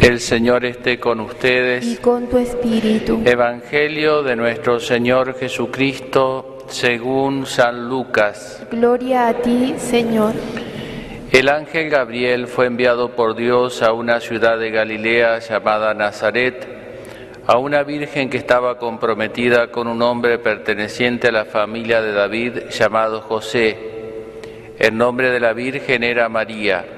El Señor esté con ustedes. y con tu espíritu. Evangelio de nuestro Señor Jesucristo según San Lucas. Gloria a ti, Señor. El ángel Gabriel fue enviado por Dios a una ciudad de Galilea llamada Nazaret, a una virgen que estaba comprometida con un hombre perteneciente a la familia de David llamado José. El nombre de la virgen era María.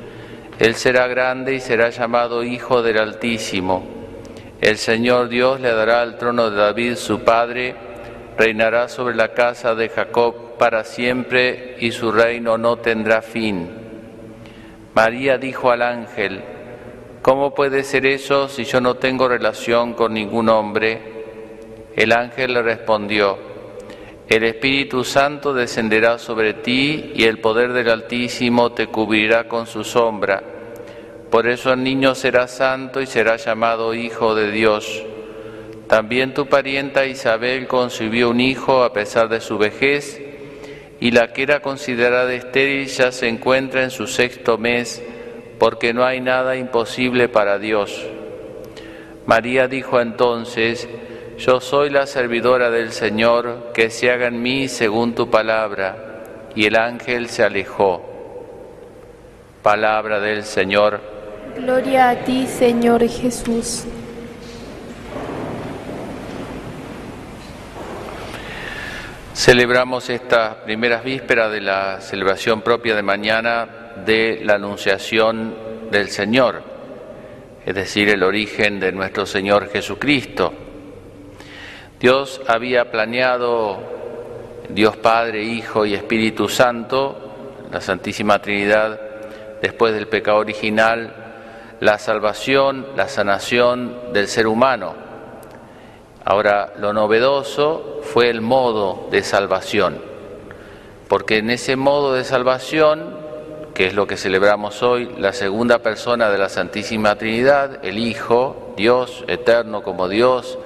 Él será grande y será llamado Hijo del Altísimo. El Señor Dios le dará el trono de David su padre, reinará sobre la casa de Jacob para siempre y su reino no tendrá fin. María dijo al ángel, ¿cómo puede ser eso si yo no tengo relación con ningún hombre? El ángel le respondió, el Espíritu Santo descenderá sobre ti y el poder del Altísimo te cubrirá con su sombra. Por eso el niño será santo y será llamado Hijo de Dios. También tu parienta Isabel concibió un hijo a pesar de su vejez, y la que era considerada estéril ya se encuentra en su sexto mes, porque no hay nada imposible para Dios. María dijo entonces, Yo soy la servidora del Señor, que se haga en mí según tu palabra. Y el ángel se alejó. Palabra del Señor. Gloria a ti, Señor Jesús. Celebramos estas primeras vísperas de la celebración propia de mañana de la Anunciación del Señor, es decir, el origen de nuestro Señor Jesucristo. Dios había planeado, Dios Padre, Hijo y Espíritu Santo, la Santísima Trinidad, después del pecado original, la salvación, la sanación del ser humano. Ahora, lo novedoso fue el modo de salvación, porque en ese modo de salvación, que es lo que celebramos hoy, la segunda persona de la Santísima Trinidad, el Hijo, Dios eterno como Dios,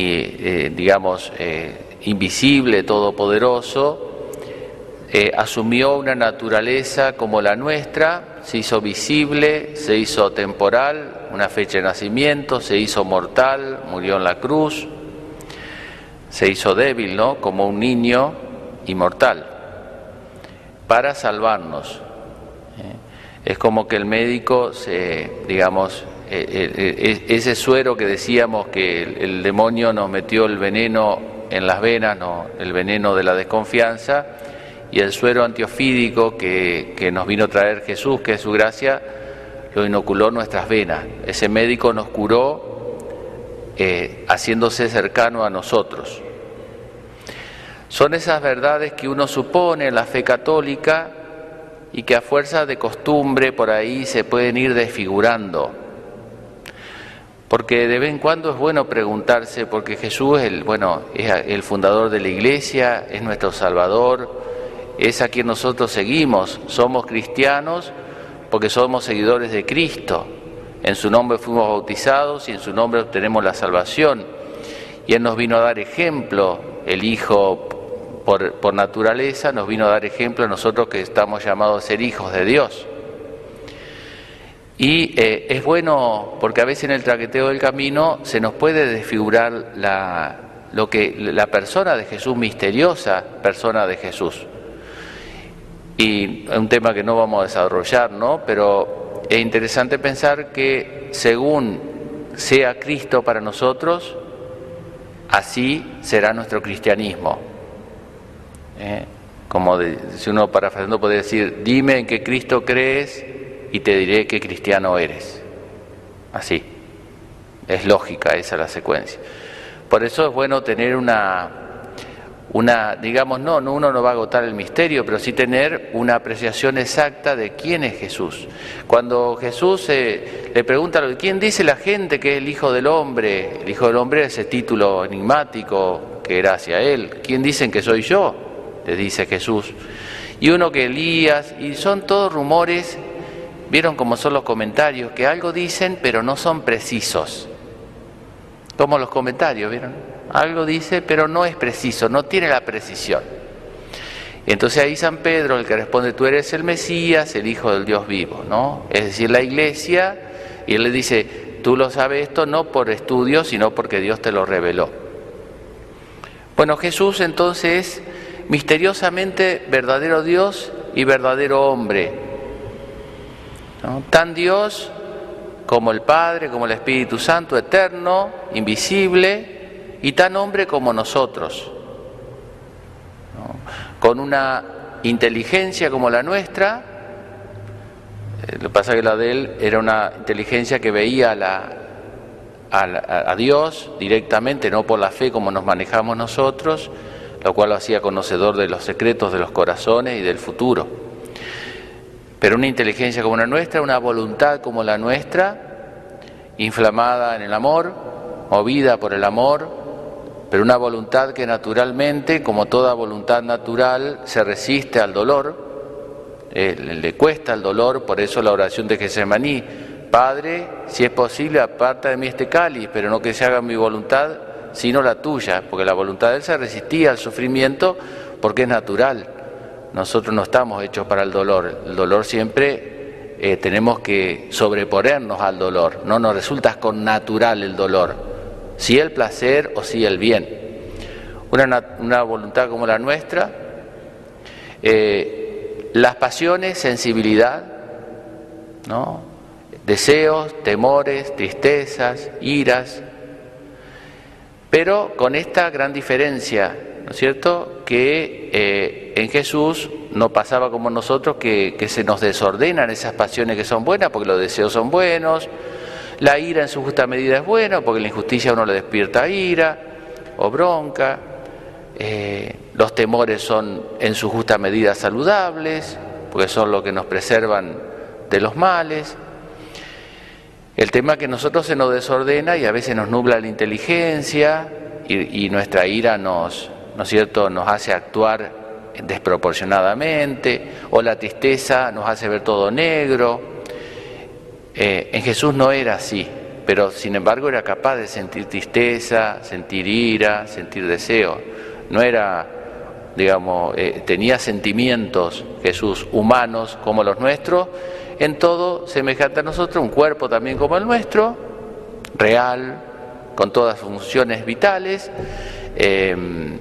eh, digamos, eh, invisible, todopoderoso, eh, asumió una naturaleza como la nuestra, se hizo visible, se hizo temporal, una fecha de nacimiento, se hizo mortal, murió en la cruz, se hizo débil, ¿no? Como un niño inmortal, para salvarnos. ¿eh? Es como que el médico se, digamos, ese suero que decíamos que el, demonio nos metió el veneno en las venas, el veneno de la desconfianza, y el suero antiofídico que, nos vino a traer Jesús, que es su gracia, lo inoculó en nuestras venas. Ese médico nos curó eh, haciéndose cercano a nosotros. Son esas verdades que uno supone en la fe católica y que a fuerza de costumbre por ahí se pueden ir desfigurando. Porque de vez en cuando es bueno preguntarse, porque Jesús el, bueno, es el fundador de la iglesia, es nuestro Salvador, es a quien nosotros seguimos. Somos cristianos porque somos seguidores de Cristo. En su nombre fuimos bautizados y en su nombre obtenemos la salvación. Y Él nos vino a dar ejemplo, el Hijo por, naturaleza nos vino a dar ejemplo a nosotros que estamos llamados a ser hijos de Dios. Y eh, es bueno porque a veces en el traqueteo del camino se nos puede desfigurar la, lo que, la persona de Jesús, misteriosa persona de Jesús y es un tema que no vamos a desarrollar, ¿no? Pero es interesante pensar que según sea Cristo para nosotros, así será nuestro cristianismo. ¿Eh? Como si uno parafraseando podría decir, dime en qué Cristo crees y te diré qué cristiano eres. Así. Es lógica esa la secuencia. Por eso es bueno tener una una, digamos, no, no, uno no va a agotar el misterio, pero sí tener una apreciación exacta de quién es Jesús. Cuando Jesús eh, le pregunta, ¿quién dice la gente que es el Hijo del Hombre? El Hijo del Hombre es ese título enigmático que era hacia él. ¿Quién dicen que soy yo? Le dice Jesús. Y uno que Elías, y son todos rumores, vieron cómo son los comentarios, que algo dicen pero no son precisos. Como los comentarios, ¿vieron? algo dice, pero no es preciso, no tiene la precisión. entonces ahí San Pedro, el que responde, tú eres el Mesías, el Hijo del Dios vivo, ¿no? Es decir, la iglesia, y él le dice, tú lo sabes esto no por estudio, sino porque Dios te lo reveló. Bueno, Jesús entonces misteriosamente verdadero Dios y verdadero hombre. Tan Dios como el Padre, como el Espíritu Santo, eterno, invisible, y tan hombre como nosotros, con una inteligencia como la nuestra, eh, lo que pasa es que la de él era una inteligencia que veía a, a Dios directamente, no por la fe como nos manejamos nosotros, lo cual lo hacía conocedor de los secretos de los corazones y del futuro. Pero una inteligencia como la nuestra, una voluntad como la nuestra, inflamada en el amor, movida por el amor, pero una voluntad que naturalmente, como toda voluntad natural, se resiste al dolor, eh, le cuesta el dolor, por eso la oración de Gesemaní, Padre, si es posible, aparta de mí este cáliz, pero no que se haga mi voluntad, sino la tuya, porque la voluntad de él se resistía al sufrimiento porque es natural. Nosotros no estamos hechos para el dolor, el dolor siempre eh, tenemos que sobreponernos al dolor, no nos resulta con natural el dolor si el placer o si el bien. Una, voluntad como la nuestra, eh, las pasiones, sensibilidad, deseos, temores, tristezas, iras, pero con esta gran diferencia, ¿no es cierto?, que eh, en Jesús no pasaba como nosotros que, se nos desordenan esas pasiones que son buenas, porque los deseos son buenos, la ira en su justa medida es buena, porque la injusticia a uno le despierta ira o bronca. Eh, los temores son en su justa medida saludables, porque son los que nos preservan de los males. El tema es que nosotros se nos desordena y a veces nos nubla la inteligencia y nuestra ira nos, ¿no es cierto?, nos hace actuar desproporcionadamente, o la tristeza nos hace ver todo negro, eh, en Jesús no era así, pero sin embargo era capaz de sentir tristeza, sentir ira, sentir deseo. No era, digamos, eh, tenía sentimientos Jesús humanos como los nuestros, en todo semejante a nosotros, un cuerpo también como el nuestro, real, con todas funciones vitales, em,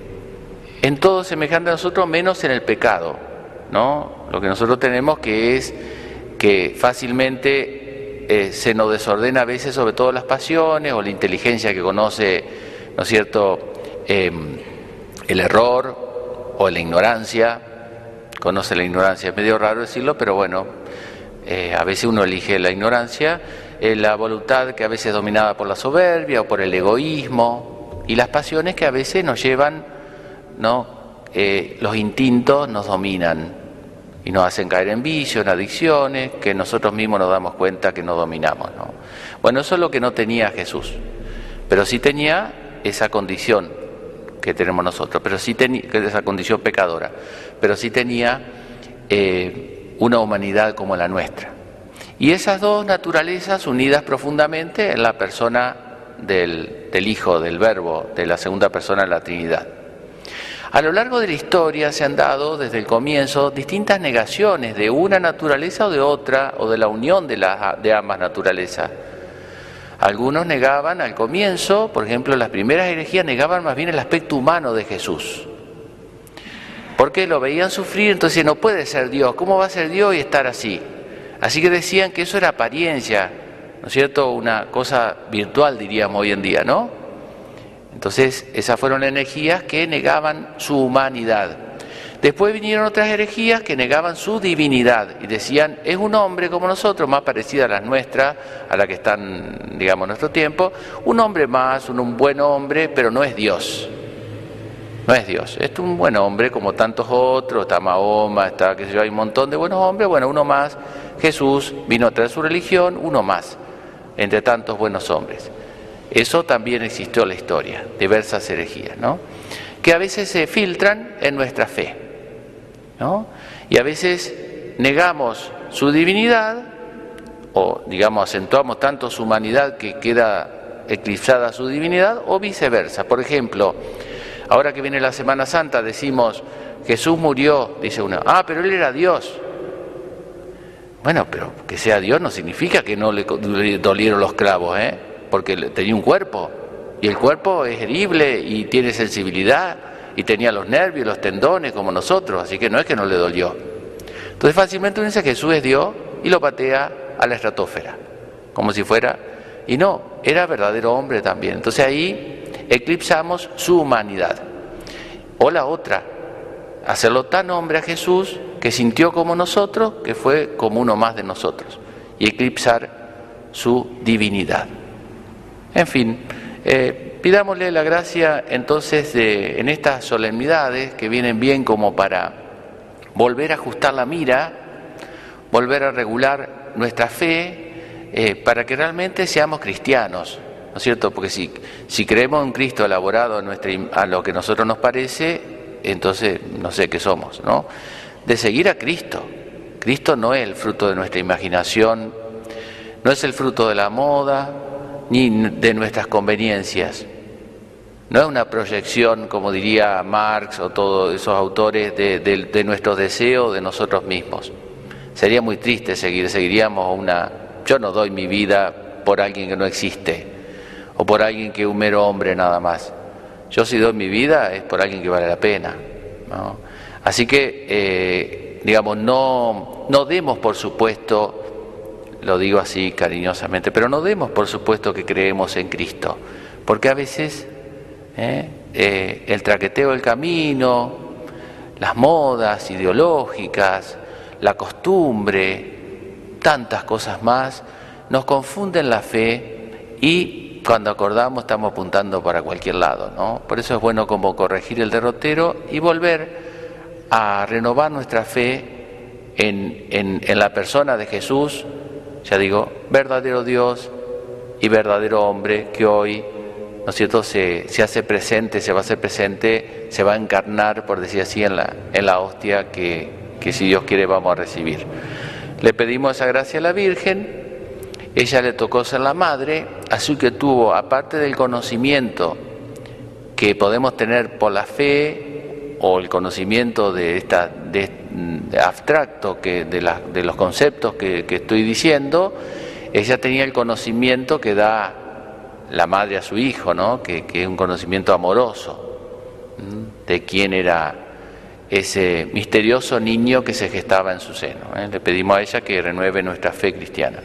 en todo semejante a nosotros, menos en el pecado, ¿no? Lo que nosotros tenemos que es que fácilmente eh, se nos desordena a veces sobre todo las pasiones o la inteligencia que conoce, ¿no es cierto?, em, el error o la ignorancia, conoce la ignorancia, es medio raro decirlo, pero bueno, eh, a veces uno elige la ignorancia, eh, la voluntad que a veces es dominada por la soberbia o por el egoísmo y las pasiones que a veces nos llevan, ¿no? los instintos nos dominan, y nos hacen caer en vicios, en adicciones, que nosotros mismos nos damos cuenta que no dominamos. ¿no? Bueno, eso es lo que no tenía Jesús, pero sí tenía esa condición que tenemos nosotros, pero sí tenía esa condición pecadora, pero sí tenía eh, una humanidad como la nuestra. Y esas dos naturalezas unidas profundamente en la persona del, del Hijo, del Verbo, de la segunda persona de la Trinidad. A lo largo de la historia se han dado desde el comienzo distintas negaciones de una naturaleza o de otra, o de la unión de, de ambas naturalezas. Algunos negaban al comienzo, por ejemplo, las primeras herejías negaban más bien el aspecto humano de Jesús. Porque lo veían sufrir, entonces no puede ser Dios, ¿cómo va a ser Dios y estar así? Así que decían que eso era apariencia, ¿no es cierto? Una cosa virtual, diríamos hoy en día, ¿no? Entonces, esas fueron energías que negaban su humanidad. Después vinieron otras herejías que negaban su divinidad y decían, es un hombre como nosotros, más parecida a las nuestras, a la que están, digamos, en nuestro tiempo, un hombre más, un, buen hombre, pero no es Dios. No es Dios, es un buen hombre como tantos otros, está Mahoma, está, que sé yo, hay un montón de buenos hombres, bueno, uno más, Jesús vino a traer su religión, uno más, entre tantos buenos hombres. Eso también existió en la historia, diversas herejías, ¿no? Que a veces se filtran en nuestra fe, ¿no? Y a veces negamos su divinidad o digamos acentuamos tanto su humanidad que queda eclipsada su divinidad o viceversa. Por ejemplo, ahora que viene la Semana Santa decimos Jesús murió, dice uno, ah, pero él era Dios. Bueno, pero que sea Dios no significa que no le dolieron los clavos, ¿eh? Porque tenía un cuerpo y el cuerpo es herible y tiene sensibilidad y tenía los nervios, los tendones como nosotros, así que no es que no le dolió. Entonces fácilmente uno dice Jesús es Dios y lo patea a la estratosfera, como si fuera, y no, era verdadero hombre también. Entonces ahí eclipsamos su humanidad. O la otra, hacerlo tan hombre a Jesús que sintió como nosotros, que fue como uno más de nosotros, y eclipsar su divinidad. En fin, eh, pidámosle la gracia entonces de, en estas solemnidades que vienen bien como para volver a ajustar la mira, volver a regular nuestra fe eh, para que realmente seamos cristianos, ¿no es cierto? Porque si, si creemos en Cristo elaborado a, nuestra, a lo que nosotros nos parece, entonces no sé qué somos, ¿no? De seguir a Cristo. Cristo no es el fruto de nuestra imaginación, no es el fruto de la moda, ni de nuestras conveniencias. No es una proyección, como diría Marx o todos esos autores, de, de, de nuestros deseos, de nosotros mismos. Sería muy triste seguir, seguiríamos una... Yo no doy mi vida por alguien que no existe o por alguien que es un mero hombre nada más. Yo si doy mi vida es por alguien que vale la pena. Así que, eh, digamos, no, no demos por supuesto, lo digo así cariñosamente, pero no demos por supuesto que creemos en Cristo, porque a veces eh, eh, el traqueteo del camino, las modas ideológicas, la costumbre, tantas cosas más, nos confunden la fe y cuando acordamos estamos apuntando para cualquier lado, ¿no? Por eso es bueno como corregir el derrotero y volver a renovar nuestra fe en, en, la persona de Jesús, ya digo, verdadero Dios y verdadero hombre que hoy, ¿no es cierto?, se, se, hace presente, se va a hacer presente, se va a encarnar, por decir así, en la, en la hostia que, que si Dios quiere vamos a recibir. Le pedimos esa gracia a la Virgen, ella le tocó ser la madre, así que tuvo, aparte del conocimiento que podemos tener por la fe o el conocimiento de esta de, abstracto que de, los conceptos que, estoy diciendo, ella tenía el conocimiento que da la madre a su hijo, ¿no? que, que es un conocimiento amoroso de quién era ese misterioso niño que se gestaba en su seno. ¿eh? Le pedimos a ella que renueve nuestra fe cristiana.